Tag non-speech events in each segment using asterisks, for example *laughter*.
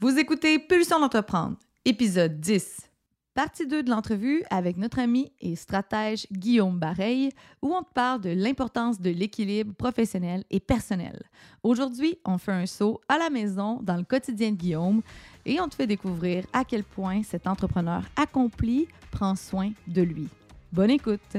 Vous écoutez Pulsion d'entreprendre, épisode 10. Partie 2 de l'entrevue avec notre ami et stratège Guillaume Bareil, où on te parle de l'importance de l'équilibre professionnel et personnel. Aujourd'hui, on fait un saut à la maison dans le quotidien de Guillaume et on te fait découvrir à quel point cet entrepreneur accompli prend soin de lui. Bonne écoute!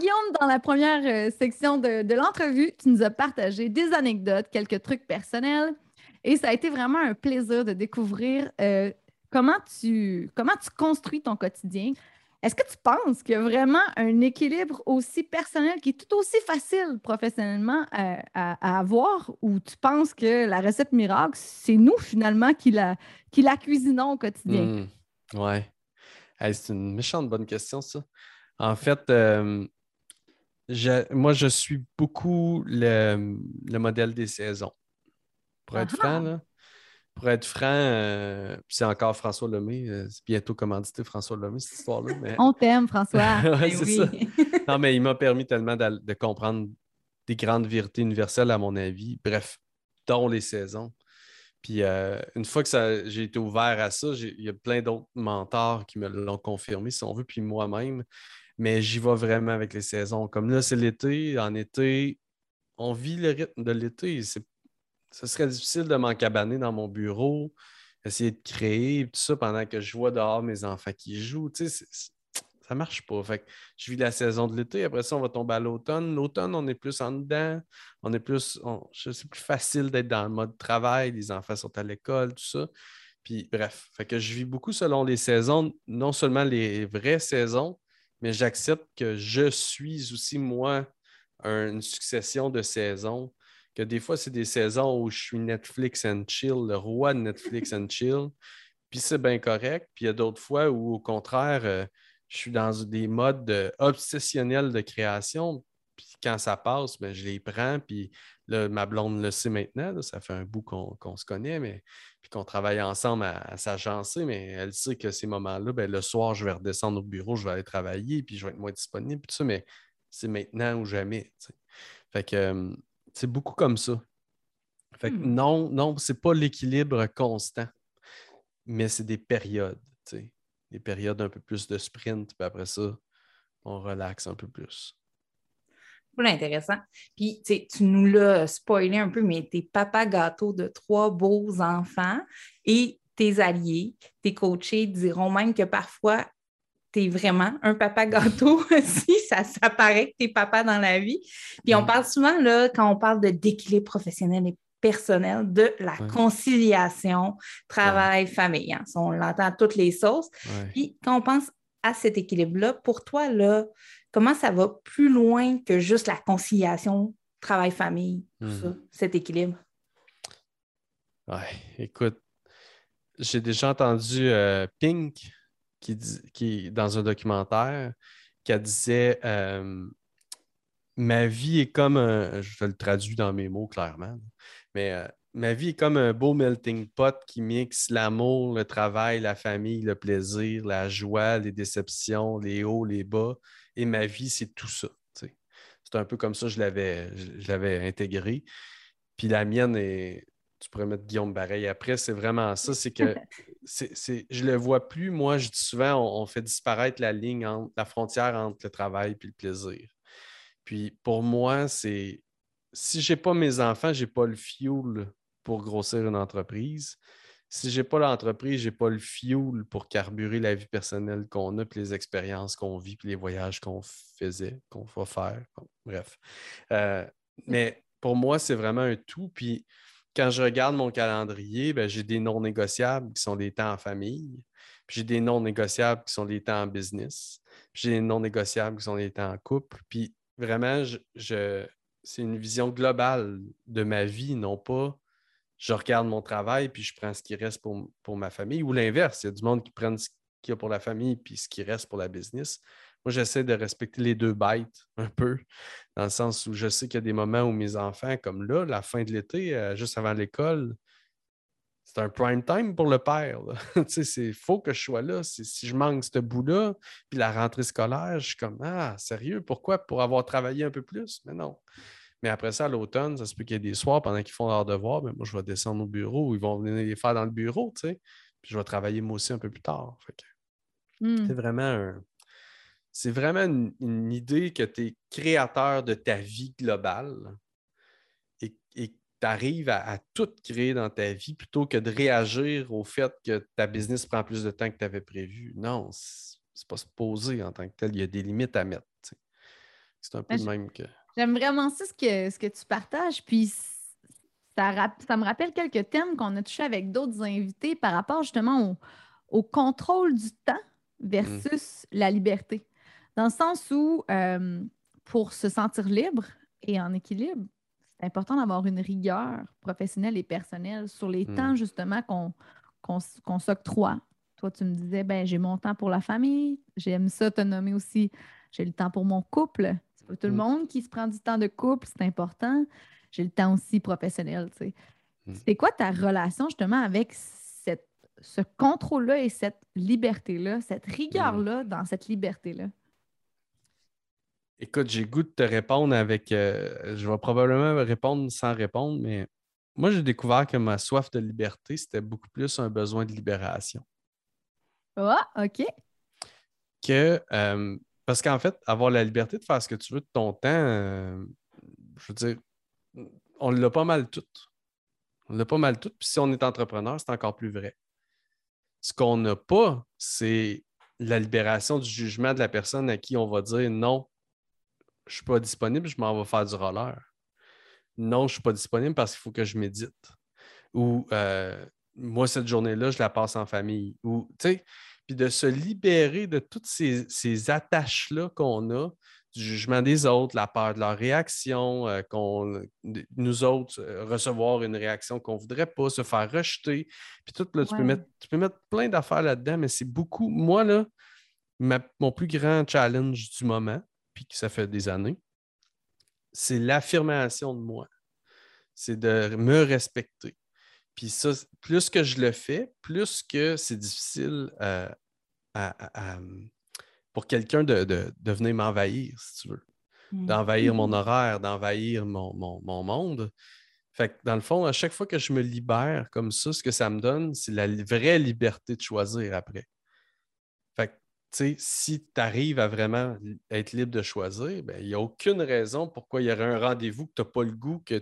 Guillaume, dans la première euh, section de, l'entrevue, tu nous as partagé des anecdotes, quelques trucs personnels. Et ça a été vraiment un plaisir de découvrir euh, comment, tu, comment tu construis ton quotidien. Est-ce que tu penses qu'il y a vraiment un équilibre aussi personnel qui est tout aussi facile professionnellement à, avoir ou tu penses que la recette miracle, c'est nous finalement qui la, qui la cuisinons au quotidien? Oui. Hmm. ouais. c'est une méchante bonne question, ça. En fait, euh, moi, je suis beaucoup le, modèle des saisons. Pour être franc, là, pour être franc, euh, c'est encore François Lemay. Euh, c'est bientôt commandité François Lemay, cette histoire-là. On t'aime, François. *laughs* ouais, c'est ça. *laughs* Non, mais il m'a permis tellement de, comprendre des grandes vérités universelles, à mon avis. Bref, dont les saisons. Puis une fois que j'ai été ouvert à ça, il y a plein d'autres mentors qui me l'ont confirmé, si on veut, puis moi-même mais j'y vais vraiment avec les saisons. Comme là, c'est l'été. En été, on vit le rythme de l'été. Ce serait difficile de m'encabaner dans mon bureau, essayer de créer, tout ça, pendant que je vois dehors mes enfants qui jouent. Tu sais, ça marche pas. Fait je vis la saison de l'été. Après ça, on va tomber à l'automne. L'automne, on est plus en dedans. On est plus. c'est plus facile d'être dans le mode travail. Les enfants sont à l'école, tout ça. Puis bref, fait que je vis beaucoup selon les saisons, non seulement les vraies saisons, mais j'accepte que je suis aussi, moi, une succession de saisons. Que des fois, c'est des saisons où je suis Netflix and chill, le roi de Netflix and *laughs* chill, puis c'est bien correct. Puis il y a d'autres fois où, au contraire, euh, je suis dans des modes obsessionnels de création. Puis quand ça passe, ben, je les prends, puis Là, ma blonde le sait maintenant, ça fait un bout qu'on se connaît, mais puis qu'on travaille ensemble à, s'agencer, mais elle sait que ces moments-là, ben, le soir, je vais redescendre au bureau, je vais aller travailler, puis je vais être moins disponible, tout ça, mais c'est maintenant ou jamais. Fait que euh, c'est beaucoup comme ça. Fait que hmm. non, non, c'est pas l'équilibre constant, mais c'est des périodes, des périodes un peu plus de sprint, puis après ça, on relaxe un peu plus intéressant. Puis, tu nous l'as spoilé un peu, mais t'es papa gâteau de trois beaux enfants et tes alliés, tes coachés diront même que parfois, tu es vraiment un papa gâteau *laughs* aussi. Ça, ça paraît que tu es papa dans la vie. Puis on mm. parle souvent, là, quand on parle d'équilibre professionnel et personnel, de la conciliation travail-famille. Hein. On l'entend à toutes les sauces. Puis quand on pense à cet équilibre-là, pour toi, là, comment ça va plus loin que juste la conciliation travail-famille, hmm. cet équilibre? Ouais, écoute, j'ai déjà entendu euh, Pink qui, qui, dans un documentaire qui disait euh, Ma vie est comme un. Je le traduis dans mes mots clairement, mais euh, ma vie est comme un beau melting pot qui mixe l'amour, le travail, la famille, le plaisir, la joie, les déceptions, les hauts, les bas. Et ma vie, c'est tout ça. C'est un peu comme ça que je l'avais intégré. Puis la mienne est. Tu pourrais mettre Guillaume Bareil après, c'est vraiment ça. C'est que *laughs* c'est, je le vois plus. Moi, je dis souvent, on, fait disparaître la ligne, entre, la frontière entre le travail et le plaisir. Puis pour moi, c'est si j'ai pas mes enfants, j'ai pas le fuel pour grossir une entreprise. Si j'ai pas l'entreprise, j'ai pas le fuel pour carburer la vie personnelle qu'on a, puis les expériences qu'on vit, puis les voyages qu'on faisait, qu'on va faire. bref. Euh, mais pour moi, c'est vraiment un tout. Puis quand je regarde mon calendrier, ben, j'ai des non négociables qui sont des temps en famille. Puis j'ai des non négociables qui sont des temps en business. Puis j'ai des non négociables qui sont des temps en couple. Puis vraiment, je, c'est une vision globale de ma vie, non pas je regarde mon travail puis je prends ce qui reste pour, pour ma famille ou l'inverse. Il y a du monde qui prend ce qu'il y a pour la famille puis ce qui reste pour la business. Moi, j'essaie de respecter les deux bêtes un peu, dans le sens où je sais qu'il y a des moments où mes enfants, comme là, la fin de l'été, euh, juste avant l'école, c'est un prime time pour le père. *laughs* Il faut que je sois là. Si je manque ce bout-là, puis la rentrée scolaire, je suis comme Ah, sérieux, pourquoi? Pour avoir travaillé un peu plus? Mais non. Mais après ça, à l'automne, ça se peut qu'il y ait des soirs pendant qu'ils font leurs devoirs, mais moi, je vais descendre au bureau, ils vont venir les faire dans le bureau, tu sais. Puis je vais travailler moi aussi un peu plus tard. Hmm. C'est vraiment un, c'est vraiment une, idée que tu es créateur de ta vie globale et tu arrives à, tout créer dans ta vie plutôt que de réagir au fait que ta business prend plus de temps que tu avais prévu. Non, c'est pas se poser en tant que tel. Il y a des limites à mettre. C'est un peu le même que. J'aime vraiment ça ce que, ce que tu partages. Puis ça, ça me rappelle quelques thèmes qu'on a touchés avec d'autres invités par rapport justement au, contrôle du temps versus la liberté. Dans le sens où, euh, pour se sentir libre et en équilibre, c'est important d'avoir une rigueur professionnelle et personnelle sur les mm. temps justement qu'on s'octroie. Toi, tu me disais, ben j'ai mon temps pour la famille, j'aime ça te nommer aussi, j'ai le temps pour mon couple. Tout le mm. monde qui se prend du temps de couple, c'est important. J'ai le temps aussi professionnel. Tu sais. Mm. C'est quoi ta relation justement avec cette, ce contrôle-là et cette liberté-là, cette rigueur-là dans cette liberté-là? Écoute, j'ai goût de te répondre avec. Euh, je vais probablement répondre sans répondre, mais moi, j'ai découvert que ma soif de liberté, c'était beaucoup plus un besoin de libération. Ah, OK. Que, euh, parce qu'en fait, avoir la liberté de faire ce que tu veux de ton temps, euh, je veux dire, on l'a pas mal tout. On l'a pas mal tout. Puis si on est entrepreneur, c'est encore plus vrai. Ce qu'on n'a pas, c'est la libération du jugement de la personne à qui on va dire non, je ne suis pas disponible, je m'en vais faire du roller. Non, je ne suis pas disponible parce qu'il faut que je médite. Ou euh, moi, cette journée-là, je la passe en famille. Ou, puis de se libérer de toutes ces, attaches-là qu'on a, du jugement des autres, la peur de leur réaction, euh, qu'on, nous autres, euh, recevoir une réaction qu'on ne voudrait pas, se faire rejeter. Puis tout, là, tu, peux mettre, tu peux mettre plein d'affaires là-dedans, mais c'est beaucoup. Moi, là, mon plus grand challenge du moment, puis que ça fait des années, c'est l'affirmation de moi. C'est de me respecter. Puis ça, plus que je le fais, plus que c'est difficile euh, pour quelqu'un de, venir m'envahir, si tu veux. D'envahir mon mm-hmm. horaire, d'envahir mon, mon, monde. Fait que dans le fond, à chaque fois que je me libère comme ça, ce que ça me donne, c'est la vraie liberté de choisir après si tu arrives à vraiment être libre de choisir, ben, il n'y a aucune raison pourquoi il y aurait un rendez-vous que tu n'as pas le goût, que,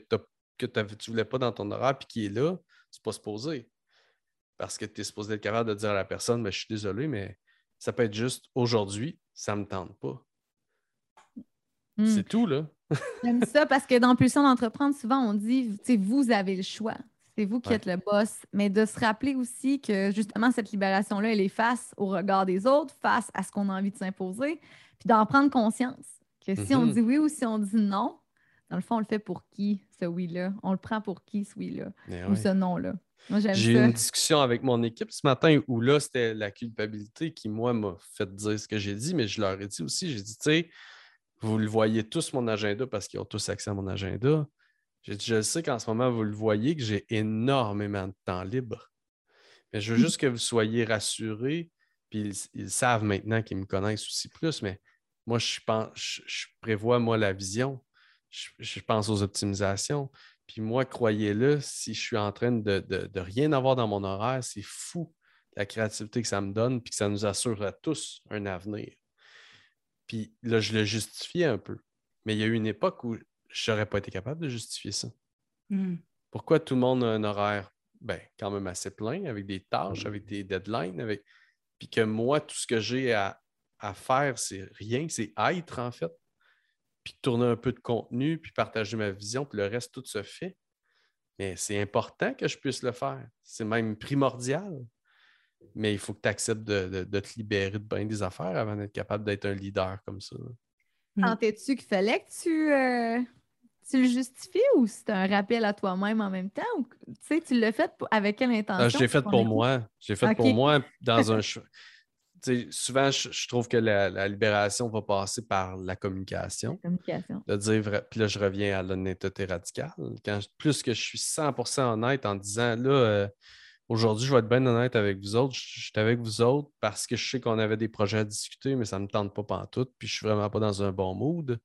que tu ne voulais pas dans ton horaire, puis qui est là, c'est pas supposé. Parce que tu es supposé être capable de dire à la personne, ben, je suis désolé, mais ça peut être juste aujourd'hui, ça ne me tente pas. Hmm. C'est tout, là. *laughs* J'aime ça parce que dans Pulsion d'entreprendre, souvent on dit, vous avez le choix c'est vous qui êtes le boss, mais de se rappeler aussi que justement cette libération-là, elle est face au regard des autres, face à ce qu'on a envie de s'imposer, puis d'en prendre conscience. Que si on mm-hmm. dit oui ou si on dit non, dans le fond, on le fait pour qui, ce oui-là? On le prend pour qui, ce oui-là? Ou ce non-là? J'ai eu une discussion avec mon équipe ce matin où là, c'était la culpabilité qui, moi, m'a fait dire ce que j'ai dit, mais je leur ai dit aussi, j'ai dit, tu sais, vous le voyez tous mon agenda parce qu'ils ont tous accès à mon agenda. Je sais qu'en ce moment, vous le voyez, que j'ai énormément de temps libre. Mais je veux juste que vous soyez rassurés, puis ils, savent maintenant qu'ils me connaissent aussi plus, mais moi, je, pense, je, prévois, moi, la vision. Je, pense aux optimisations. Puis moi, croyez-le, si je suis en train de, de, rien avoir dans mon horaire, c'est fou la créativité que ça me donne, puis que ça nous assure à tous un avenir. Puis là, je le justifiais un peu. Mais il y a eu une époque où je n'aurais pas été capable de justifier ça. Hmm. Pourquoi tout le monde a un horaire ben, quand même assez plein, avec des tâches, avec des deadlines, avec... puis que moi, tout ce que j'ai à, à faire, c'est rien, c'est être en fait, puis tourner un peu de contenu, puis partager ma vision, puis le reste, tout se fait. Mais c'est important que je puisse le faire. C'est même primordial. Mais il faut que tu acceptes de, te libérer de bien des affaires avant d'être capable d'être un leader comme ça. Sentais-tu qu'il fallait que tu, euh, tu le justifies ou c'est un rappel à toi-même en même temps? Ou, tu l'as fait avec quelle ah, intention? je l'ai fait pour moi. Je l'ai fait pour moi dans un *laughs* souvent, je, trouve que la, libération va passer par la communication. communication. De dire, puis là, je reviens à l'honnêteté radicale. Quand, plus que je suis 100% honnête en disant, là, euh, aujourd'hui, je vais être bien honnête avec vous autres. Je, suis avec vous autres parce que je sais qu'on avait des projets à discuter, mais ça ne me tente pas pantoute, puis je suis vraiment pas dans un bon mood.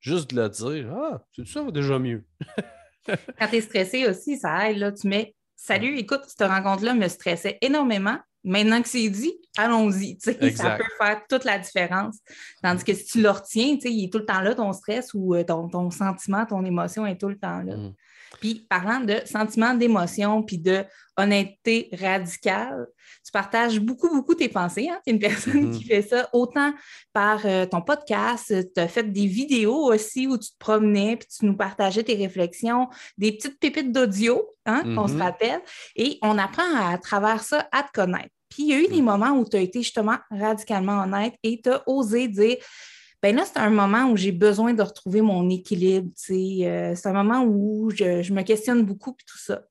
Juste de le dire, ah, ça va déjà mieux. *laughs* Quand tu es stressé aussi, ça aide. Là, tu mets Salut, écoute, cette rencontre-là me stressait énormément. Maintenant que c'est dit, allons-y. Ça peut faire toute la différence. Tandis que si tu le retiens, il est tout le temps là, ton stress ou euh, ton, sentiment, ton émotion est tout le temps là. Mm. Puis parlant de sentiment d'émotion puis de honnêteté radicale, tu partages beaucoup, beaucoup tes pensées. Hein? Tu es une personne qui mm-hmm. fait ça autant par euh, ton podcast, tu as fait des vidéos aussi où tu te promenais puis tu nous partageais tes réflexions, des petites pépites d'audio, hein, on se mm-hmm. rappelle, et on apprend à, à travers ça à te connaître. Puis il y a eu des mm. moments où tu as été justement radicalement honnête et tu as osé dire ben là, c'est un moment où j'ai besoin de retrouver mon équilibre. Euh, c'est un moment où je, me questionne beaucoup et tout ça.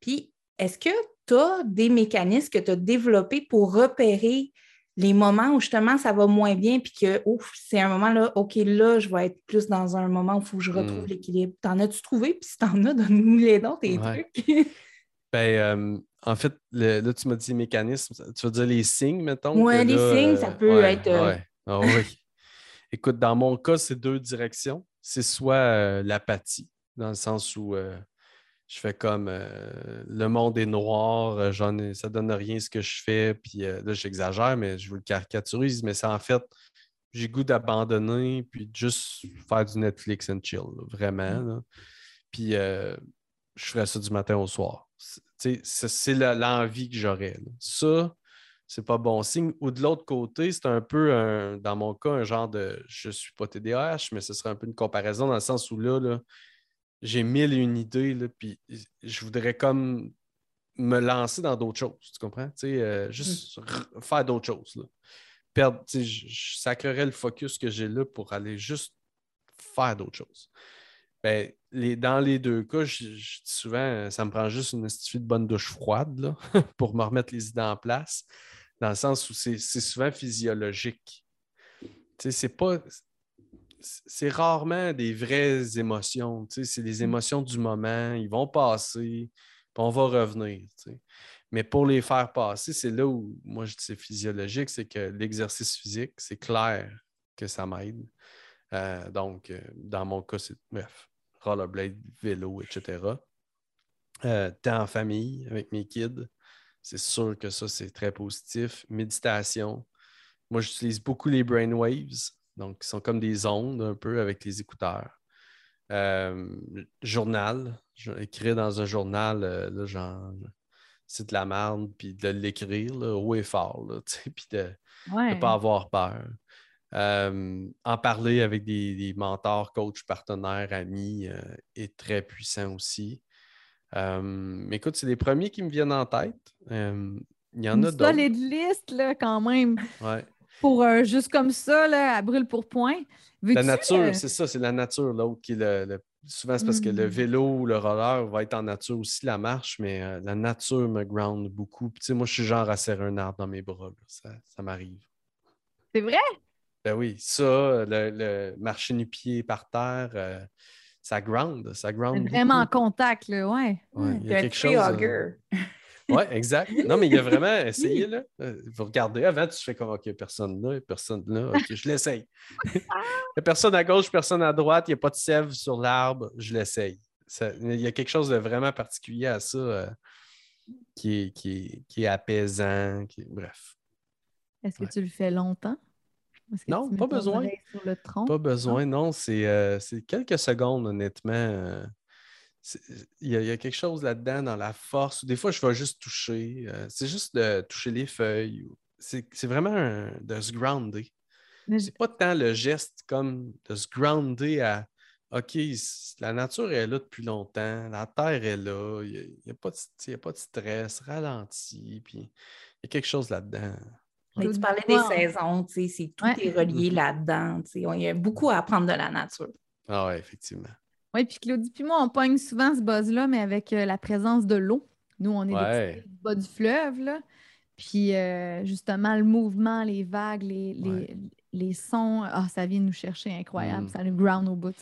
Puis, est-ce que tu as des mécanismes que tu as développés pour repérer les moments où justement ça va moins bien, puis que ouf, c'est un moment là, OK, là, je vais être plus dans un moment où il faut que je retrouve mm. l'équilibre. T'en as-tu trouvé? Puis si t'en as, donne-nous les dons, tes trucs. *laughs* ben, euh, en fait, là, tu m'as dit mécanismes, tu veux dire les signes, mettons? Oui, les signes, ça peut être. Euh, ah *laughs* oui. Écoute, dans mon cas, c'est deux directions. C'est soit euh, l'apathie, dans le sens où euh, je fais comme euh, le monde est noir, j'en ai, ça donne rien ce que je fais, puis là, j'exagère, mais je vous le caricaturise, mais c'est en fait, j'ai goût d'abandonner, puis juste faire du Netflix and chill, vraiment. Mmh. Puis je ferais ça du matin au soir. C'est l'envie que j'aurais. Ça, c'est pas bon signe. Ou de l'autre côté, c'est un peu, dans mon cas, un genre de je suis pas TDAH, mais ce serait un peu une comparaison dans le sens où là, j'ai mille et une idées, là, puis je voudrais comme me lancer dans d'autres choses, tu comprends? Euh, juste mmh. faire d'autres choses. Là. Perdre, je, je sacrerais le focus que j'ai là pour aller juste faire d'autres choses. Ben, dans les deux cas, je, dis souvent, ça me prend juste une de bonne douche froide *laughs* pour me remettre les idées en place dans le sens où c'est souvent physiologique. C'est pas. C'est rarement des vraies émotions. C'est mm. émotions du moment. Ils vont passer, puis on va revenir. Mais pour les faire passer, c'est là où moi je dis c'est physiologique, c'est que l'exercice physique, c'est clair que ça m'aide. Euh, donc, euh, dans mon cas, c'est bref, rollerblade, vélo, etc. Euh, temps en famille avec mes kids. C'est sûr que ça, c'est très positif. Méditation. Moi, j'utilise beaucoup les brainwaves, donc qui sont comme des ondes un peu avec les écouteurs. Euh, journal. Écrire dans un journal, là, genre, c'est de la merde, puis de l'écrire haut et fort, là, *laughs* puis de ne pas avoir peur. Euh, en parler avec des, des, mentors, coachs, partenaires, amis est très puissant aussi. Euh, écoute, c'est les premiers qui me viennent en tête. Euh, il y en a d'autres. solide liste, là, quand même. Ouais. Pour euh, juste comme ça, là, à brûle pour point. La nature, c'est ça, c'est la nature, l'autre qui le, Souvent, c'est parce que le mm. vélo ou le roller va être en nature aussi, la marche, mais la nature me ground beaucoup. Puis, moi, je suis genre à serrer un arbre dans mes bras. Ça, ça m'arrive. C'est vrai? Ben oui, ça, le, le marcher nu-pied par terre, ça ground, ça ground. Vraiment en contact, là, ouais. il y a quelque chose. Euh, *laughs* oui, exact. Non, mais il y a vraiment essayé, là. Euh, vous regardez, avant, tu fais comme, OK, personne là, personne là, OK, je l'essaye. *laughs* il n'y a personne à gauche, personne à droite, il n'y a pas de sève sur l'arbre, je l'essaye. Il y a quelque chose de vraiment particulier à ça euh, qui, est, qui, qui, est, apaisant, qui... bref. Est-ce que tu le fais longtemps? Non, pas besoin. Sur le tronc? Pas besoin, non. C'est euh, c'est quelques secondes, honnêtement. euh, Il y, a- il y a quelque chose là-dedans dans la force. Des fois, je vais juste toucher. euh, c'est juste de toucher les feuilles. C'est vraiment un- de se grounder. Je- C'est pas tant le geste comme de se grounder à OK, la nature est là depuis longtemps, la terre est là, il n'y a, a pas de stress, ralenti, puis il y a quelque chose là-dedans. Mais tu parlais des saisons, tu sais, c'est tout Ouais. est relié là-dedans. tu sais. On- Il y a beaucoup à apprendre de la nature. Ah ouais, effectivement. Oui, puis Claudie, puis moi, on pogne souvent ce buzz-là, mais avec euh, la présence de l'eau. Nous, on est des Ouais. petits bas du fleuve, là. Puis euh, justement, le mouvement, les vagues, les, les, Ouais. les sons, ah, ça vient nous chercher incroyable. Mm. Ça nous ground au bout.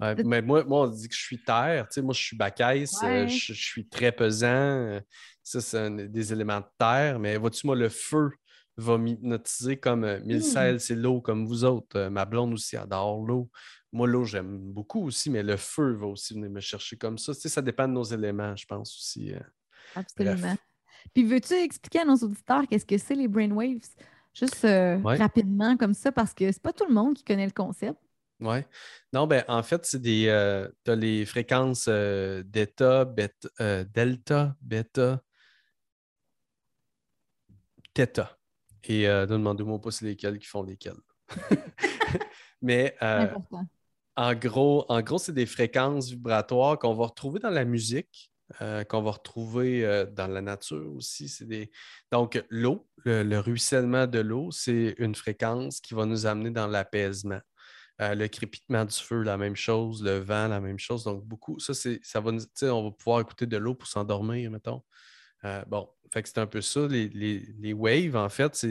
Ouais, mais moi, moi, on dit que je suis terre. Tu sais, moi, je suis bacaisse, euh, Ouais. je, je suis très pesant. Ça, c'est des éléments de terre. Mais vois-tu, moi, le feu va m'hypnotiser comme euh, Mélissa, Mm. elle, c'est l'eau, comme vous autres. Euh, ma blonde aussi adore l'eau. Moi, l'eau, j'aime beaucoup aussi, mais le feu va aussi venir me chercher comme ça. Tu sais, ça dépend de nos éléments, je pense aussi. euh. Absolument. Puis veux-tu expliquer à nos auditeurs qu'est-ce que c'est les brainwaves? Juste Ouais. rapidement comme ça, parce que c'est pas tout le monde qui connaît le concept. Oui. Non, ben en fait, c'est des. tu as les fréquences d'état, bêta- euh, delta, bêta, theta. Et euh, ne demandez-moi pas c'est lesquels qui font lesquels. *laughs* Mais euh, en gros, en gros, c'est des fréquences vibratoires qu'on va retrouver dans la musique, euh, qu'on va retrouver dans la nature aussi. Des... Donc, l'eau, le, le ruissellement de l'eau, c'est une fréquence qui va nous amener dans l'apaisement. Le crépitement du feu, la même chose, le vent, la même chose. Donc, beaucoup, ça, c'est, ça va nous, on va pouvoir écouter de l'eau pour s'endormir, mettons. Bon, fait que c'est un peu ça. Les, les- les waves, en fait,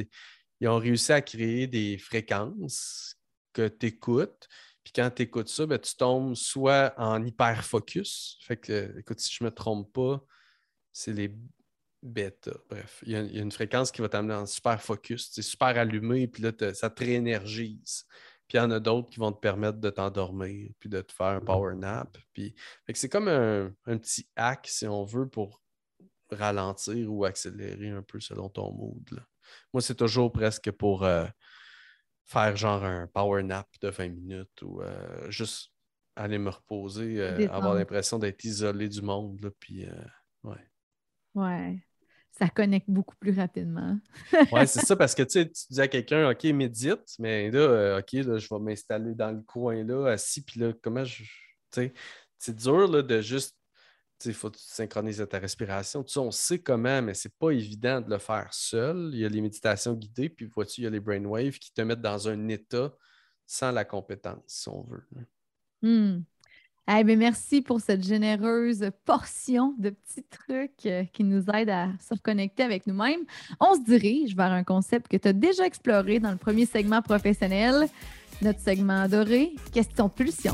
ils ont réussi à créer des fréquences que tu écoutes. Puis quand tu écoutes ça, ben, tu tombes soit en hyper-focus. Fait que, écoute, si je ne me trompe pas, c'est les bêta. Bref, il y, a, une fréquence qui va t'amener en super focus. C'est super allumé, puis là, ça te réénergise. Puis il y en a d'autres qui vont te permettre de t'endormir, puis de te faire un power nap. Puis, fait que c'est comme un, un petit hack, si on veut, pour ralentir ou accélérer un peu selon ton mood. là. Moi, c'est toujours presque pour euh, faire genre un power nap de 20 minutes ou euh, juste aller me reposer, euh, avoir l'impression d'être isolé du monde. Là, puis, ouais. Ouais. Ça connecte beaucoup plus rapidement. *laughs* Ouais, c'est ça, parce que tu dis à quelqu'un, OK, médite, mais là, OK, là, je vais m'installer dans le coin là, assis, puis là, comment je. Tu sais, c'est dur là, de juste. Il faut synchronises ta respiration. On sait comment, mais c'est pas évident de le faire seul. Il y a les méditations guidées, puis vois-tu, il y a les brainwaves qui te mettent dans un état sans la compétence, si on veut. Hmm. Eh merci pour cette généreuse portion de petits trucs euh, qui nous aident à se reconnecter avec nous-mêmes. On se dirige vers un concept que tu as déjà exploré dans le premier segment professionnel, notre segment adoré, question pulsion.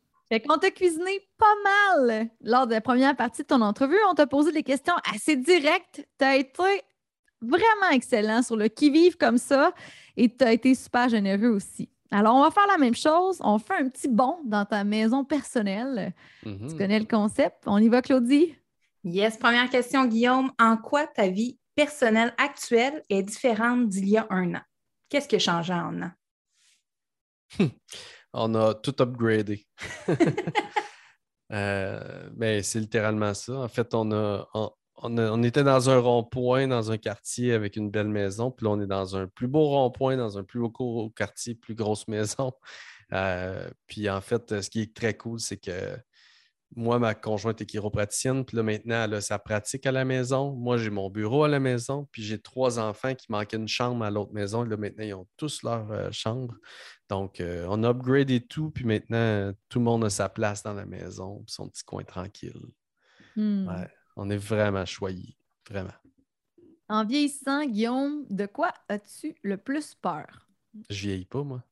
Fait qu'on t'a cuisiné pas mal lors de la première partie de ton entrevue. On t'a posé des questions assez directes. Tu as été vraiment excellent sur le qui-vive comme ça et tu as été super généreux aussi. Alors, on va faire la même chose. On fait un petit bond dans ta maison personnelle. Mhm. Tu connais le concept? On y va, Claudie? Yes, première question, Guillaume. En quoi ta vie personnelle actuelle est différente d'il y a un an? Qu'est-ce qui a changé en un an? *laughs* On a tout upgradé. *laughs* Euh, ben, c'est littéralement ça. En fait, on, a, on, on a- on était dans un rond-point, dans un quartier avec une belle maison. Puis là, on est dans un plus beau rond-point, dans un plus beau quartier, plus grosse maison. Euh, puis en fait, ce qui est très cool, c'est que moi, ma conjointe est chiropraticienne. Puis là, maintenant, elle a sa pratique à la maison. Moi, j'ai mon bureau à la maison. Puis j'ai trois enfants qui manquaient une chambre à l'autre maison. Là, maintenant, ils ont tous leur euh, chambre. Donc, euh, on a upgradé tout, puis maintenant, euh, tout le monde a sa place dans la maison, puis son petit coin tranquille. Hmm. Ouais, on est vraiment choyés, vraiment. En vieillissant, Guillaume, de quoi as-tu le plus peur? Je vieillis pas, moi.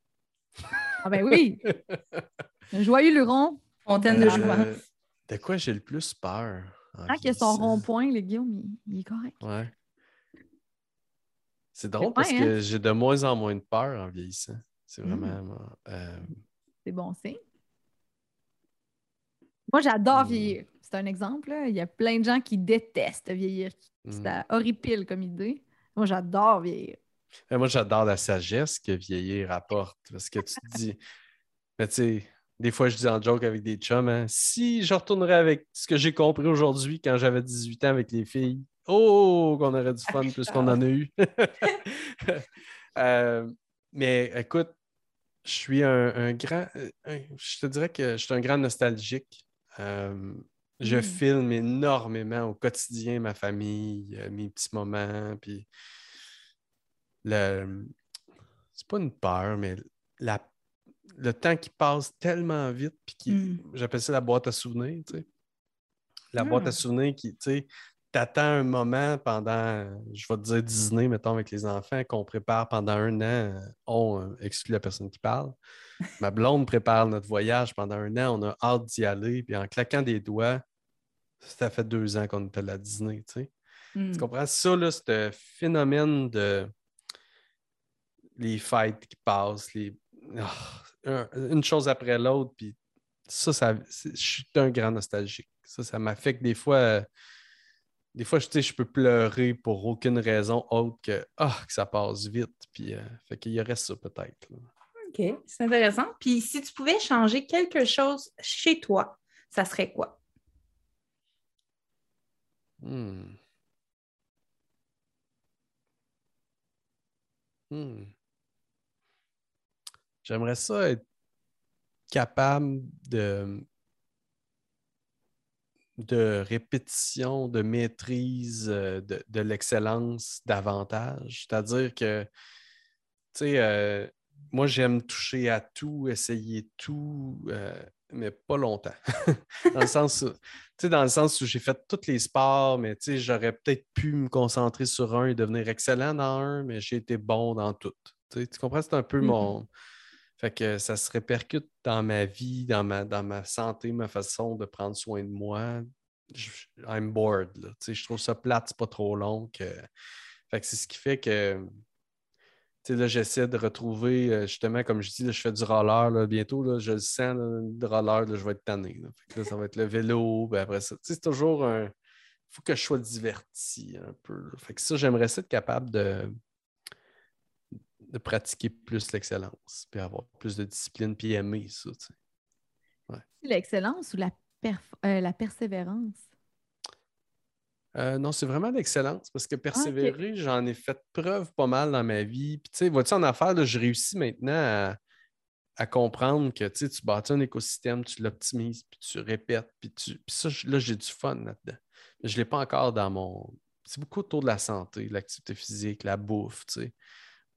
Ah ben oui! *laughs* Joyeux luron. Fontaine de Euh, joie. De quoi j'ai le plus peur? en Quand il y a son rond-point, le Guillaume, il, il est correct. Ouais. C'est drôle parce hein? que j'ai de moins en moins de peur en vieillissant. C'est Mm. vraiment. euh, C'est bon signe. Moi, j'adore Hmm. vieillir. C'est un exemple. là. Il y a plein de gens qui détestent vieillir. mm. C'est horrible comme idée. Moi, j'adore vieillir. Moi, j'adore la sagesse que vieillir apporte. Parce que tu te dis. Mais tu sais, des fois, je dis en joke avec des chums, hein, si je retournerais avec ce que j'ai compris aujourd'hui quand j'avais 18 ans avec les filles, oh, qu'on aurait du fun plus qu'on en a eu. *laughs* Euh, mais écoute, je suis un, un grand. un- je te dirais que je suis un grand nostalgique. Euh, je Mm. filme énormément au quotidien ma famille, euh, mes petits moments, puis le... c'est pas une peur, mais la... le temps qui passe tellement vite, puis qui... Mm. j'appelle ça la boîte à souvenirs, tu sais. La boîte Ah. à souvenirs qui, tu sais, t'attends un moment pendant, je vais te dire Disney, mettons, avec les enfants, qu'on prépare pendant un an, euh, on euh, exclut la personne qui parle. *laughs* Ma blonde prépare notre voyage pendant un an, on a hâte d'y aller, puis en claquant des doigts, ça fait deux ans qu'on était à la Disney, tu sais. Mm. Tu comprends? Ça, là, ce phénomène de les fêtes qui passent, les... Ah, une chose après l'autre, puis ça, ça je suis un grand nostalgique. Ça, ça m'affecte des fois. euh, des fois, je, tu sais, je peux pleurer pour aucune raison autre que ah, que ça passe vite. Puis, euh, fait qu'il y aurait ça peut-être. OK, c'est intéressant. Puis si tu pouvais changer quelque chose chez toi, ça serait quoi? Hmm. Hmm. J'aimerais ça être capable de, de répétition, de maîtrise euh, de, de l'excellence davantage. C'est-à-dire que, tu sais, euh, moi, j'aime toucher à tout, essayer tout, euh, mais pas longtemps. *laughs* dans le sens où, tu sais, dans le sens où j'ai fait tous les sports, mais tu sais, j'aurais peut-être pu me concentrer sur un et devenir excellent dans un, mais j'ai été bon dans tout. Tu comprends? C'est un peu Mhm. mon. Fait que ça se répercute dans ma vie, dans ma, dans ma santé, ma façon de prendre soin de moi. Je- I'm bored. Là. Je trouve ça plate, c'est pas trop long. Fait que c'est ce qui fait que là, j'essaie de retrouver, euh, justement, comme je dis, là, je fais du roller là, bientôt, là, je le sens, le roller, je vais être tanné. Fait que ça va être le vélo, puis après ça. C'est toujours un. Il faut que je sois diverti un peu. Fait que ça, j'aimerais être capable de, de pratiquer plus l'excellence, puis avoir plus de discipline, puis aimer ça. tu sais. L'excellence ou la, euh, la persévérance? Euh, non, c'est vraiment l'excellence parce que persévérer, j'en ai fait preuve pas mal dans ma vie. Puis, tu sais, vois-tu, en affaires, là, je réussis maintenant à, à comprendre que tu bâtis un écosystème, tu l'optimises, puis tu répètes, puis, tu... puis ça, là, j'ai du fun là-dedans. Mais je ne l'ai pas encore dans mon. C'est beaucoup autour de la santé, l'activité physique, la bouffe, tu sais.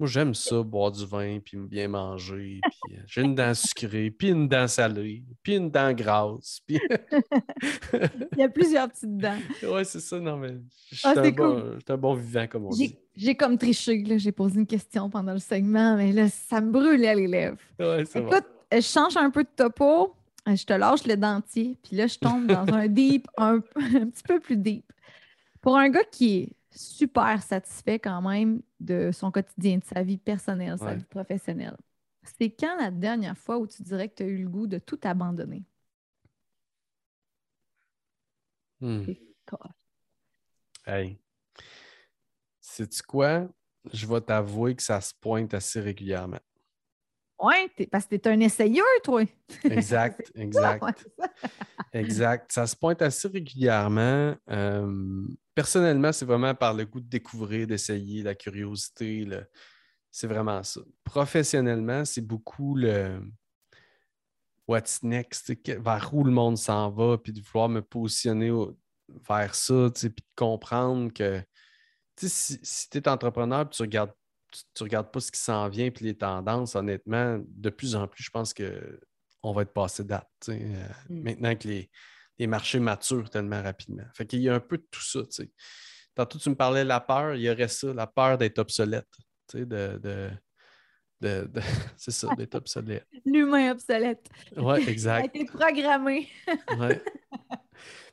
Moi, j'aime ça, boire du vin, puis bien manger. Puis euh, j'ai une dent sucrée, puis une dent salée, puis une dent grasse. Puis... *laughs* Il y a plusieurs petites dents. *laughs* ouais, c'est ça, non, mais je suis Ah, un, bon, cool. un bon vivant, comme on dit. J'ai comme triché, là. j'ai posé une question pendant le segment, mais là, ça me brûlait les lèvres. Ouais, c'est bon. Écoute, euh, je change un peu de topo, euh, je te lâche le dentier, puis là, je tombe dans un deep, un, *laughs* un petit peu plus deep. Pour un gars qui est super satisfait quand même de son quotidien, de sa vie personnelle, sa vie professionnelle, c'est quand la dernière fois où tu dirais que tu as eu le goût de tout abandonner? Hmm. Hey. Sais-tu quoi? Je vais t'avouer que ça se pointe assez régulièrement. T'es- parce que tu es un essayeur, toi. Exact, *laughs* exact, Ouais. Exact. Ça se pointe assez régulièrement. Euh, personnellement, c'est vraiment par le goût de découvrir, d'essayer, la curiosité. C'est vraiment ça. Professionnellement, c'est beaucoup le what's next, vers où le monde s'en va, puis de vouloir me positionner vers ça, puis de comprendre que si, tu es entrepreneur puis tu regardes, tu, tu regardes pas ce qui s'en vient puis les tendances, honnêtement, de plus en plus, je pense que on va être passé date. euh, Mm. Maintenant que les, les marchés maturent tellement rapidement. Fait qu'il y a un peu de tout ça. tantôt, tu me parlais de la peur, il y aurait ça, la peur d'être obsolète. De. de, de, de *laughs* c'est ça, d'être obsolète. *laughs* L'humain obsolète. Oui, Il a exact. été programmé. *laughs*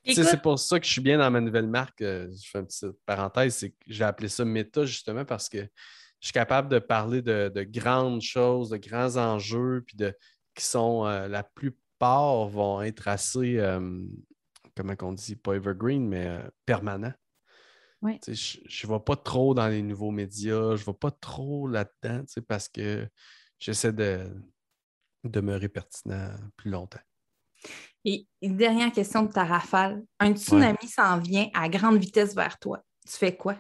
Écoute- c'est pour ça que je suis bien dans ma nouvelle marque. euh, Je fais une petite parenthèse, c'est que j'ai appelé ça Meta justement parce que je suis capable de parler de, de grandes choses, de grands enjeux, puis de qui sont euh, la plupart vont être assez, euh, comment on dit, pas evergreen, mais euh, permanents. Ouais. Je ne vais pas trop dans les nouveaux médias, je ne vais pas trop là-dedans, parce que j'essaie de demeurer pertinent plus longtemps. Et une dernière question de ta rafale. Un tsunami s'en vient à grande vitesse vers toi. Tu fais quoi?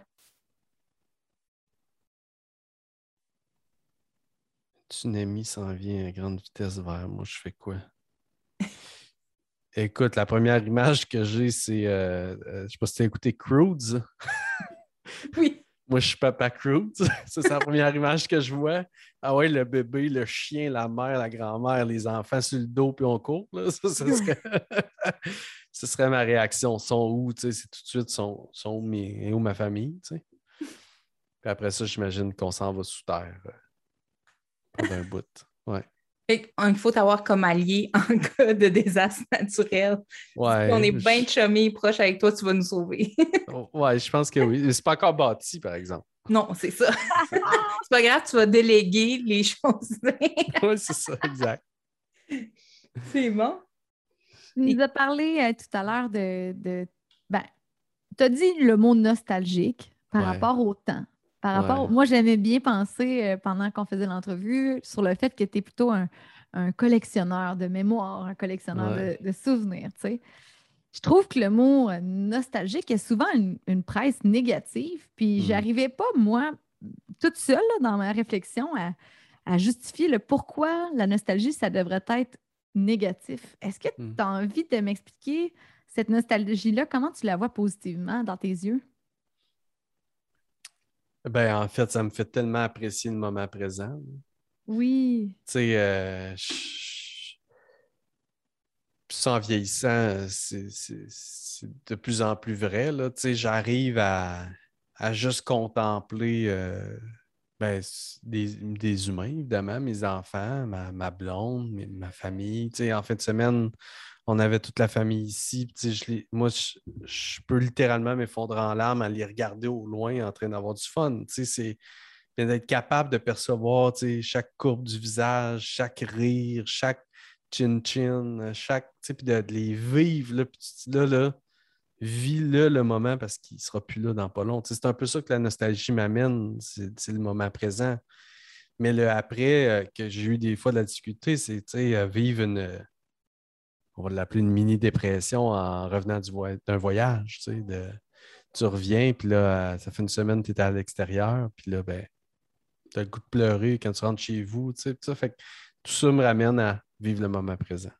Tsunami s'en vient à grande vitesse vers moi, je fais quoi? Écoute, la première image que j'ai, c'est. euh, euh, je sais pas si tu as écouté Crudes. *laughs* Oui. Moi, je suis papa Crudes. *laughs* Ça, c'est la première image que je vois. Ah ouais, le bébé, le chien, la mère, la grand-mère, les enfants sur le dos, puis on court. Là. Ça, ce *laughs* serait... ce serait ma réaction. Sont où? Tu sais, c'est tout de suite, sont, sont où, mes- où ma famille? Puis après ça, j'imagine qu'on s'en va sous terre. Euh, pour un bout. Ouais. Fait qu'il faut t'avoir comme allié *laughs* en cas de désastre naturel. Ouais. Si on est je- bien chumé, proche avec toi, tu vas nous sauver. *laughs* Ouais, je pense que oui. C'est pas encore bâti, par exemple. non, c'est ça. *laughs* c'est pas grave, tu vas déléguer les choses. Oui, c'est ça, exact. c'est bon. Tu nous as parlé euh, tout à l'heure de. de ben, tu as dit le mot nostalgique par Ouais. rapport au temps. Par Ouais. rapport, Moi, j'aimais bien penser euh, pendant qu'on faisait l'entrevue sur le fait que tu es plutôt un, un collectionneur de mémoire, un collectionneur Ouais. de, de souvenirs. tu sais. Je trouve que le mot euh, nostalgique est souvent une, une presse négative. Puis Mm. j'arrivais pas, moi, toute seule là, dans ma réflexion, à, à justifier le pourquoi la nostalgie, ça devrait être négatif. Est-ce que Mm. tu as envie de m'expliquer cette nostalgie-là? Comment tu la vois positivement dans tes yeux? Ben, en fait, ça me fait tellement apprécier le moment présent. Oui. Tu sais, euh, en vieillissant, c'est de plus en plus vrai. Tu sais, j'arrive à, à juste contempler euh, ben, des, des humains, évidemment, mes enfants, ma, ma blonde, ma famille. Tu sais, en fin de semaine, on avait toute la famille ici. je moi, je, peux littéralement m'effondrer en larmes à les regarder au loin en train d'avoir du fun. C'est d'être capable de percevoir chaque courbe du visage, chaque rire, chaque chin-chin, chaque. Puis de, les vivre. Là, là, là, vis-le le moment parce qu'il ne sera plus là dans pas long. C'est un peu ça que la nostalgie m'amène, c'est le moment présent. Mais le après, euh, que j'ai eu des fois de la difficulté, c'est euh, vivre une, on va l'appeler une mini-dépression en revenant du voy- d'un voyage. Tu, sais, de, tu reviens, puis là, ça fait une semaine que tu es à l'extérieur, puis là, ben, tu as le goût de pleurer quand tu rentres chez vous. Tu sais, puis ça fait que tout ça me ramène à vivre le moment présent.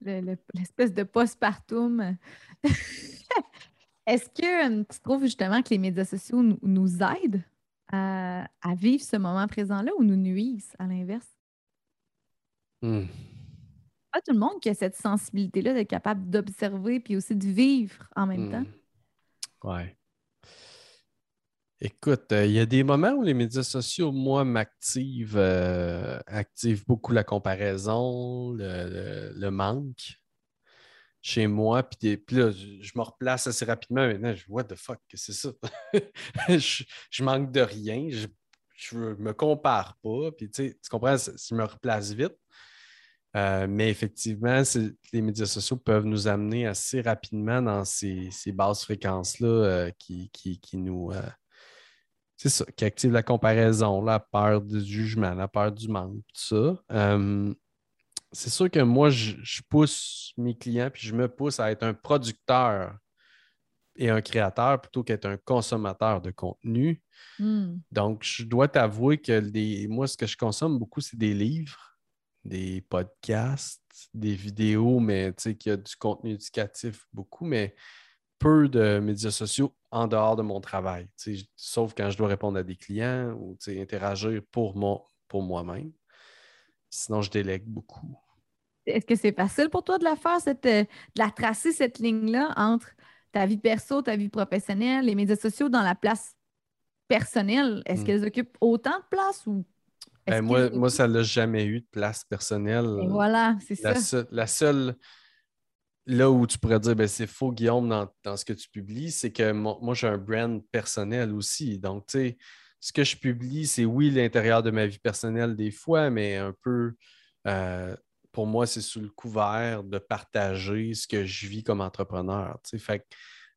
Le- le- L'espèce de postpartum. *laughs* Est-ce que euh, tu trouves justement que les médias sociaux nous, nous aident à, à vivre ce moment présent-là ou nous nuisent à l'inverse? Hmm. Pas tout le monde qui a cette sensibilité-là d'être capable d'observer puis aussi de vivre en même temps. Hmm. Ouais. Écoute, euh, il y a des moments où les médias sociaux, moi, m'activent euh, activent beaucoup la comparaison, le, le- le manque chez moi. Puis, là, je, me replace assez rapidement maintenant. Je What the fuck, que c'est ça? *laughs* je, je manque de rien. Je, je me compare pas. Puis, tu comprends? Je me replace vite. Euh, mais effectivement, les médias sociaux peuvent nous amener assez rapidement dans ces, ces basses fréquences-là euh, qui, qui, qui nous. euh, c'est ça, qui activent la comparaison, la peur du jugement, la peur du manque, tout ça. C'est sûr que moi, je, je pousse mes clients, puis je me pousse à être un producteur et un créateur plutôt qu'être un consommateur de contenu. Hmm. Donc, je dois t'avouer que les- moi, ce que je consomme beaucoup, c'est des livres, des podcasts, des vidéos, mais tu sais, qu'il y a du contenu éducatif beaucoup, mais peu de médias sociaux en dehors de mon travail. sauf quand je dois répondre à des clients ou interagir pour, mon, pour moi-même. Sinon, je délègue beaucoup. Est-ce que c'est facile pour toi de la faire, cette, euh, de la tracer, cette ligne-là entre ta vie perso, ta vie professionnelle, les médias sociaux dans la place personnelle, est-ce Mm. qu'elles occupent autant de place ou. Ben, moi, moi, ça n'a jamais eu de place personnelle. Et voilà, c'est ça. la seule- là où tu pourrais dire ben, c'est faux, Guillaume, dans, dans ce que tu publies, c'est que mo- moi, j'ai un brand personnel aussi. Donc, tu sais, ce que je publie, c'est oui, l'intérieur de ma vie personnelle des fois, mais un peu, euh, pour moi, c'est sous le couvert de partager ce que je vis comme entrepreneur. tu sais. Fait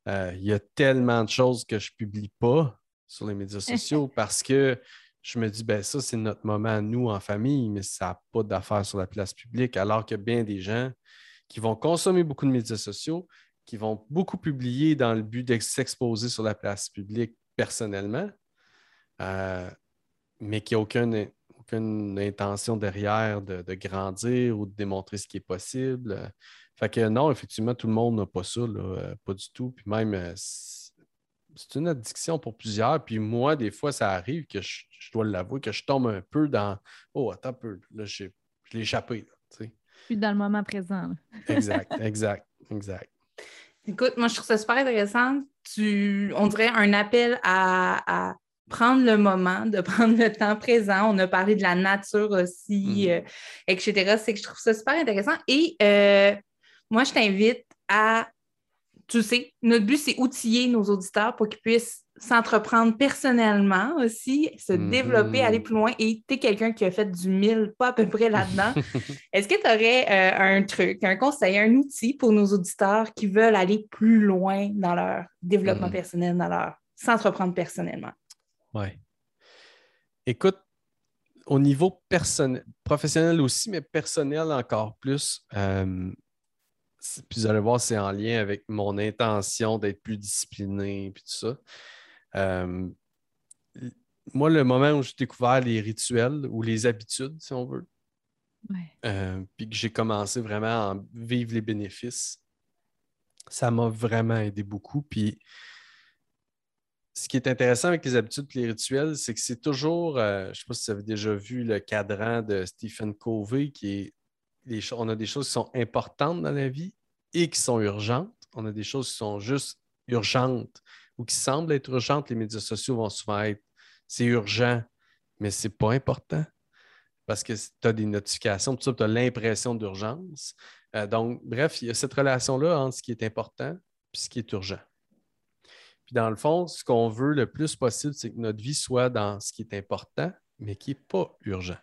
euh, il y a tellement de choses que je ne publie pas sur les médias *laughs* sociaux parce que je me dis, ben ça, c'est notre moment nous en famille, mais ça n'a pas d'affaires sur la place publique, alors a bien des gens qui vont consommer beaucoup de médias sociaux, qui vont beaucoup publier dans le but de s'exposer sur la place publique personnellement, euh, mais qui n'ont aucune, aucune intention derrière de, grandir ou de démontrer ce qui est possible. Fait que non, effectivement, tout le monde n'a pas ça, là, euh, pas du tout. Puis même, euh, c'est une addiction pour plusieurs. Puis moi, des fois, ça arrive que je, je dois l'avouer, que je tombe un peu dans Oh, attends un peu, là, j'ai- je l'ai échappé. là, tu sais. Plus dans le moment présent. là. *laughs* Exact, exact, exact. Écoute, moi, je trouve ça super intéressant. Tu, on dirait un appel à, à prendre le moment, de *laughs* prendre le temps présent. On a parlé de la nature aussi, Mm. euh, etc. C'est que je trouve ça super intéressant. Et euh, moi, je t'invite à, tu sais, notre but, c'est outiller nos auditeurs pour qu'ils puissent s'entreprendre personnellement aussi, se Mhm. développer, aller plus loin. Et tu es quelqu'un qui a fait du mille, pas à peu près là-dedans. *laughs* Est-ce que tu aurais euh, un truc, un conseil, un outil pour nos auditeurs qui veulent aller plus loin dans leur développement Mhm. personnel, dans leur s'entreprendre personnellement? Oui. Écoute, au niveau personnel, professionnel aussi, mais personnel encore plus, euh, puis vous allez voir, c'est en lien avec mon intention d'être plus discipliné, puis tout ça. Euh, moi, le moment où j'ai découvert les rituels ou les habitudes, si on veut, Ouais. euh, puis que j'ai commencé vraiment à en vivre les bénéfices, ça m'a vraiment aidé beaucoup. Puis ce qui est intéressant avec les habitudes et les rituels, c'est que c'est toujours, euh, je ne sais pas si vous avez déjà vu le cadran de Stephen Covey, qui est on a des choses qui sont importantes dans la vie et qui sont urgentes. On a des choses qui sont juste urgentes ou qui semblent être urgentes. Les médias sociaux vont souvent être c'est urgent, mais ce n'est pas important parce que tu as des notifications, tout ça, tu as l'impression d'urgence. Euh, donc, bref, il y a cette relation-là entre ce qui est important et ce qui est urgent. Puis dans le fond, ce qu'on veut le plus possible, c'est que notre vie soit dans ce qui est important, mais qui n'est pas urgent.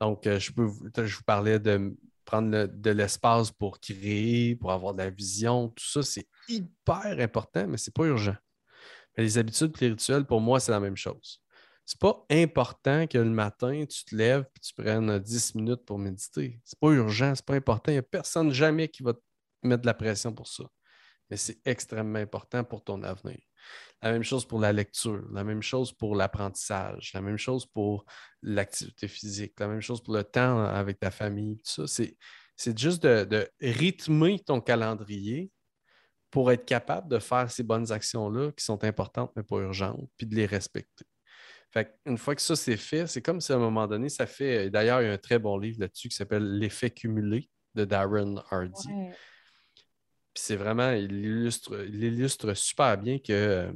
Donc, euh, je, peux, vous- parlais de prendre de l'espace pour créer, pour avoir de la vision, tout ça, c'est hyper important, mais ce n'est pas urgent. Mais les habitudes et les rituels, pour moi, c'est la même chose. C'est pas important que le matin, tu te lèves et tu prennes euh, 10 minutes pour méditer. C'est pas urgent, c'est pas important. Il n'y a personne jamais qui va te mettre de la pression pour ça. Mais c'est extrêmement important pour ton avenir. La même chose pour la lecture, la même chose pour l'apprentissage, la même chose pour l'activité physique, la même chose pour le temps avec ta famille, ça. C'est, juste de, de rythmer ton calendrier pour être capable de faire ces bonnes actions-là qui sont importantes mais pas urgentes, puis de les respecter. Une fois que ça c'est fait, c'est comme si à un moment donné, ça fait. D'ailleurs, il y a un très bon livre là-dessus qui s'appelle L'effet cumulé de Darren Hardy. Puis c'est vraiment, il illustre, il illustre super bien que euh,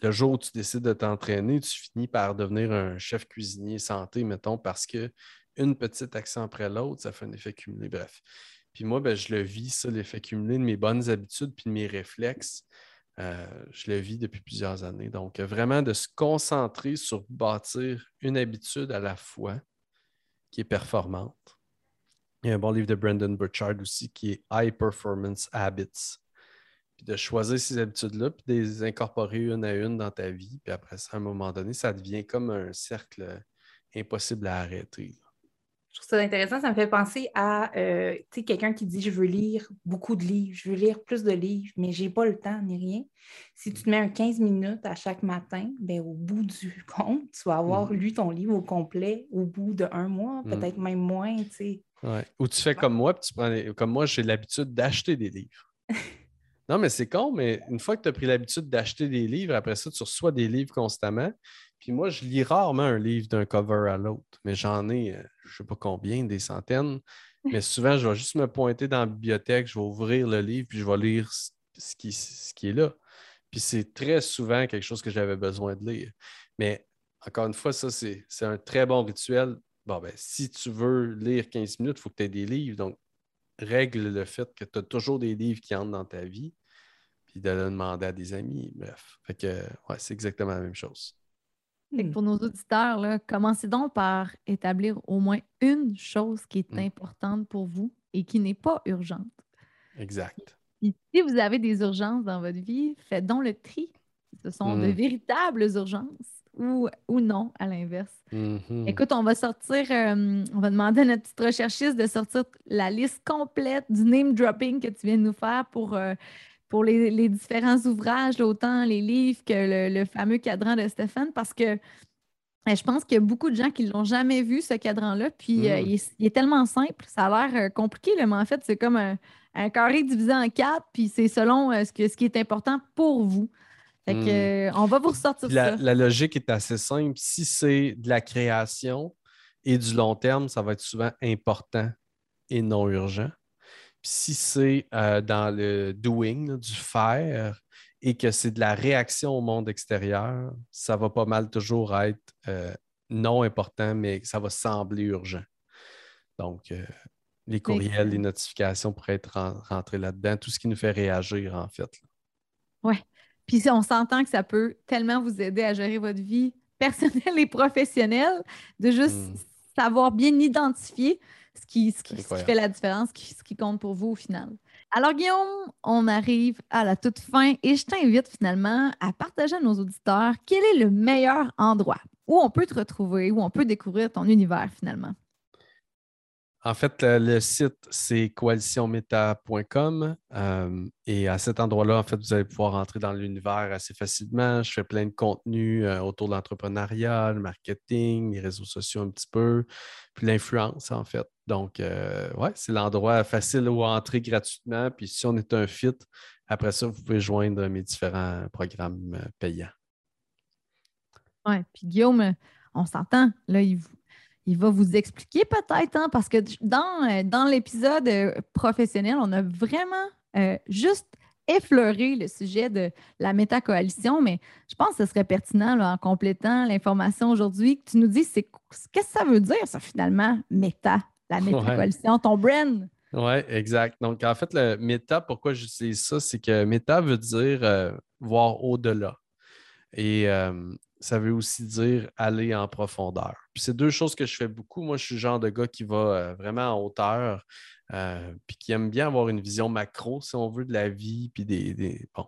le jour où tu décides de t'entraîner, tu finis par devenir un chef cuisinier santé, mettons, parce que une petite action après l'autre, ça fait un effet cumulé. Bref. Puis moi, ben, je le vis, ça, l'effet cumulé de mes bonnes habitudes puis de mes réflexes. Euh, je le vis depuis plusieurs années. Donc, euh, vraiment de se concentrer sur bâtir une habitude à la fois qui est performante. Il y a un bon livre de Brandon Burchard aussi qui est High Performance Habits. Puis de choisir ces habitudes-là, puis de les incorporer une à une dans ta vie. Puis après ça, à un moment donné, ça devient comme un cercle impossible à arrêter. Je trouve ça intéressant. Ça me fait penser à euh, quelqu'un qui dit Je veux lire beaucoup de livres, je veux lire plus de livres, mais je n'ai pas le temps ni rien. Si tu te mets un 15 minutes à chaque matin, ben, au bout du *laughs* compte, tu vas avoir Mm. lu ton livre au complet au bout d'un mois, peut-être même moins. Ouais. Ou tu fais comme moi, puis tu prends les- comme moi, j'ai l'habitude d'acheter des livres. *laughs* non, mais c'est con, mais une fois que tu as pris l'habitude d'acheter des livres, après ça, tu reçois des livres constamment. Puis moi, je lis rarement un livre d'un cover à l'autre, mais j'en ai, euh, je ne sais pas combien, des centaines. Mais souvent, je vais juste me pointer dans la bibliothèque, je vais ouvrir le livre, puis je vais lire ce qui, ce qui est là. Puis c'est très souvent quelque chose que j'avais besoin de lire. Mais encore une fois, ça, c'est un très bon rituel. Bon, ben, si tu veux lire 15 minutes, il faut que tu aies des livres. Donc, règle le fait que tu as toujours des livres qui entrent dans ta vie, puis de le demander à des amis. Bref. Fait que, ouais, c'est exactement la même chose. pour nos auditeurs, là, commencez donc par établir au moins une chose qui est mm. importante pour vous et qui n'est pas urgente. Exact. si vous avez des urgences dans votre vie, faites donc le tri. Ce sont de mm. véritables urgences ou, ou non, à l'inverse. Mm-hmm. Écoute, on va sortir, euh, on va demander à notre petite recherchiste de sortir la liste complète du name dropping que tu viens de nous faire pour, euh, pour les, différents ouvrages, autant les livres que le, fameux cadran de Stéphane, parce que euh, je pense qu'il y a beaucoup de gens qui ne l'ont jamais vu, ce cadran-là. Puis mm. il, est, tellement simple, ça a l'air compliqué, mais en fait, c'est comme un, carré divisé en quatre, puis c'est selon ce, que, ce qui est important pour vous. Fait que, hmm. euh, on va vous ressortir la, ça. La logique est assez simple. Si c'est de la création et du long terme, ça va être souvent important et non urgent. Puis si c'est euh, dans le doing, du faire, et que c'est de la réaction au monde extérieur, ça va pas mal toujours être euh, non important, mais ça va sembler urgent. Donc, les courriels, les notifications pourraient être rentrés là-dedans, tout ce qui nous fait réagir, en fait. Oui. Puis on s'entend que ça peut tellement vous aider à gérer votre vie personnelle et professionnelle, de juste hmm. savoir bien identifier ce qui, fait la différence, ce qui, compte pour vous au final. Alors, Guillaume, on arrive à la toute fin et je t'invite finalement à partager à nos auditeurs quel est le meilleur endroit où on peut te retrouver, où on peut découvrir ton univers finalement. En fait, le, site, c'est coalitionmeta.com. Euh, et à cet endroit-là, en fait, vous allez pouvoir entrer dans l'univers assez facilement. Je fais plein de contenu euh, autour de l'entrepreneuriat, le marketing, les réseaux sociaux un petit peu, puis l'influence, en fait. Donc, euh, ouais, c'est l'endroit facile où entrer gratuitement. Puis si on est un fit, après ça, vous pouvez joindre mes différents programmes payants. Oui, puis Guillaume, on s'entend, là, il vous il va vous expliquer peut-être, hein, parce que dans, euh, dans l'épisode euh, professionnel, on a vraiment euh, juste effleuré le sujet de la métacoalition, mais je pense que ce serait pertinent en complétant l'information aujourd'hui que tu nous dis c'est qu'est-ce que ça veut dire, ça, finalement, méta, la métacoalition, ton brand. Oui, exact. Donc, en fait, le méta, pourquoi j'utilise ça, c'est que méta veut dire voir au-delà. Et ça veut aussi dire aller en profondeur. Puis c'est deux choses que je fais beaucoup. Moi, je suis le genre de gars qui va euh, vraiment en hauteur, euh, puis qui aime bien avoir une vision macro, si on veut, de la vie, puis des. bon.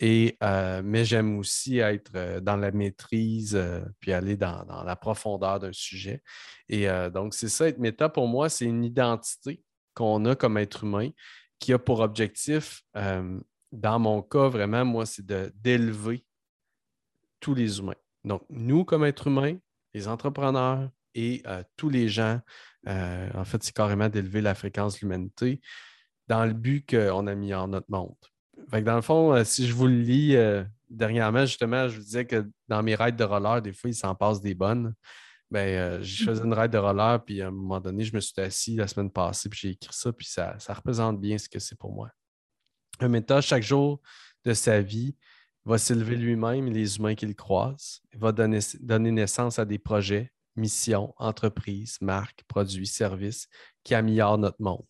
Et, euh, mais j'aime aussi être dans la maîtrise, puis aller dans, dans la profondeur d'un sujet. Et donc, c'est ça, être méta, pour moi, c'est une identité qu'on a comme être humain qui a pour objectif, dans mon cas, vraiment, moi, c'est d'élever tous les humains. Donc, nous, comme êtres humains, les entrepreneurs et euh, tous les gens, euh, en fait, c'est carrément d'élever la fréquence de l'humanité dans le but qu'on a mis en notre monde. Dans le fond, euh, si je vous le lis dernièrement, justement, je vous disais que dans mes rides de roller, des fois, il s'en passe des bonnes. Bien, je faisais une ride de roller, puis à un moment donné, je me suis assis la semaine passée, puis j'ai écrit ça, puis ça, ça représente bien ce que c'est pour moi. Un méthode chaque jour de sa vie va s'élever lui-même et les humains qu'il croise. Va donner, donner naissance à des projets, missions, entreprises, marques, produits, services qui améliorent notre monde.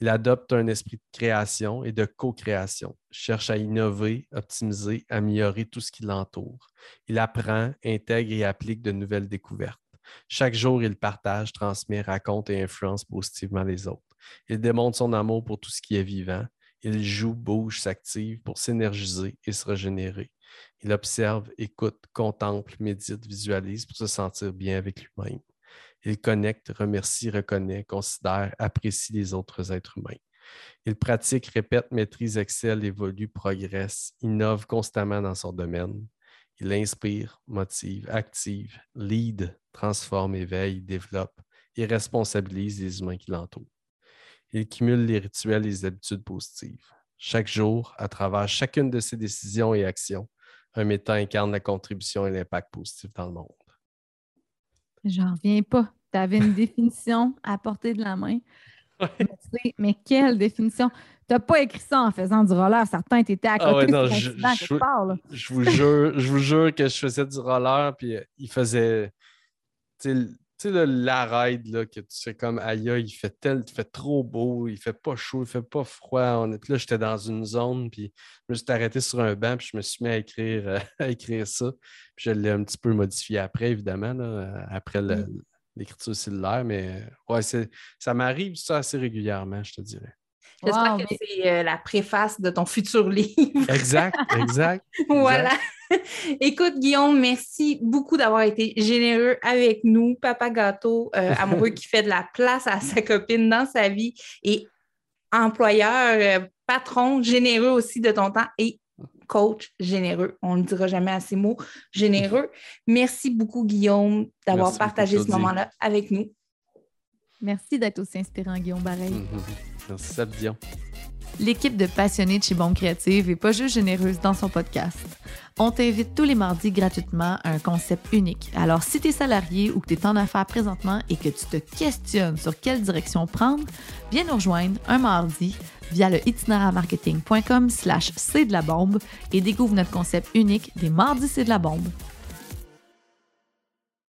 Il adopte un esprit de création et de co-création, cherche à innover, optimiser, améliorer tout ce qui l'entoure. Il apprend, intègre et applique de nouvelles découvertes. Chaque jour, il partage, transmet, raconte et influence positivement les autres. Il démontre son amour pour tout ce qui est vivant, il joue, bouge, s'active pour s'énergiser et se régénérer. Il observe, écoute, contemple, médite, visualise pour se sentir bien avec lui-même. Il connecte, remercie, reconnaît, considère, apprécie les autres êtres humains. Il pratique, répète, maîtrise, excelle, évolue, progresse, innove constamment dans son domaine. Il inspire, motive, active, lead, transforme, éveille, développe et responsabilise les humains qui l'entourent. Il cumule les rituels et les habitudes positives. Chaque jour, à travers chacune de ses décisions et actions, un méta incarne la contribution et l'impact positif dans le monde. J'en reviens pas. Tu avais une *laughs* définition à portée de la main. Mais, mais, quelle définition! T'as pas écrit ça en faisant du roller, certain, t'étais à Ah ouais, côté non, de je- l'accident je- part. Je vous jure, je vous jure que je faisais du roller, puis euh, il faisait. Tu sais, sais, la ride, là, que tu fais comme aïe, il fait tel, il fait trop beau, il fait pas chaud, il fait pas froid. On est, puis là, j'étais dans une zone, puis je me suis arrêté sur un banc, puis je me suis mis à écrire, euh, *laughs* à écrire ça. Puis je l'ai un petit peu modifié après, évidemment, là, après le- l'écriture cellulaire, mais euh, ouais, c'est, ça m'arrive ça assez régulièrement, je te dirais. J'espère Wow, que mais- c'est euh, la préface de ton futur *laughs* livre. Exact, exact. *laughs* voilà. *laughs* Écoute, Guillaume, merci beaucoup d'avoir été généreux avec nous. Papa gâteau, euh, amoureux qui fait de la place à sa copine dans sa vie et employeur, euh, patron généreux aussi de ton temps et coach généreux. On ne dira jamais à ces mots, généreux. Merci beaucoup, Guillaume, d'avoir beaucoup, partagé ce moment-là avec nous. Merci d'être aussi inspirant, Guillaume Bareil. Mhm. Merci, Seb Dion. L'équipe de passionnés de chez Bombe est pas juste généreuse dans son podcast. On t'invite tous les mardis gratuitement à un concept unique. Alors, si tu es salarié ou que tu es en affaires présentement et que tu te questionnes sur quelle direction prendre, viens nous rejoindre un mardi via le itinéraire-marketing.com slash c'est de la bombe et découvre notre concept unique des mardis c'est de la bombe.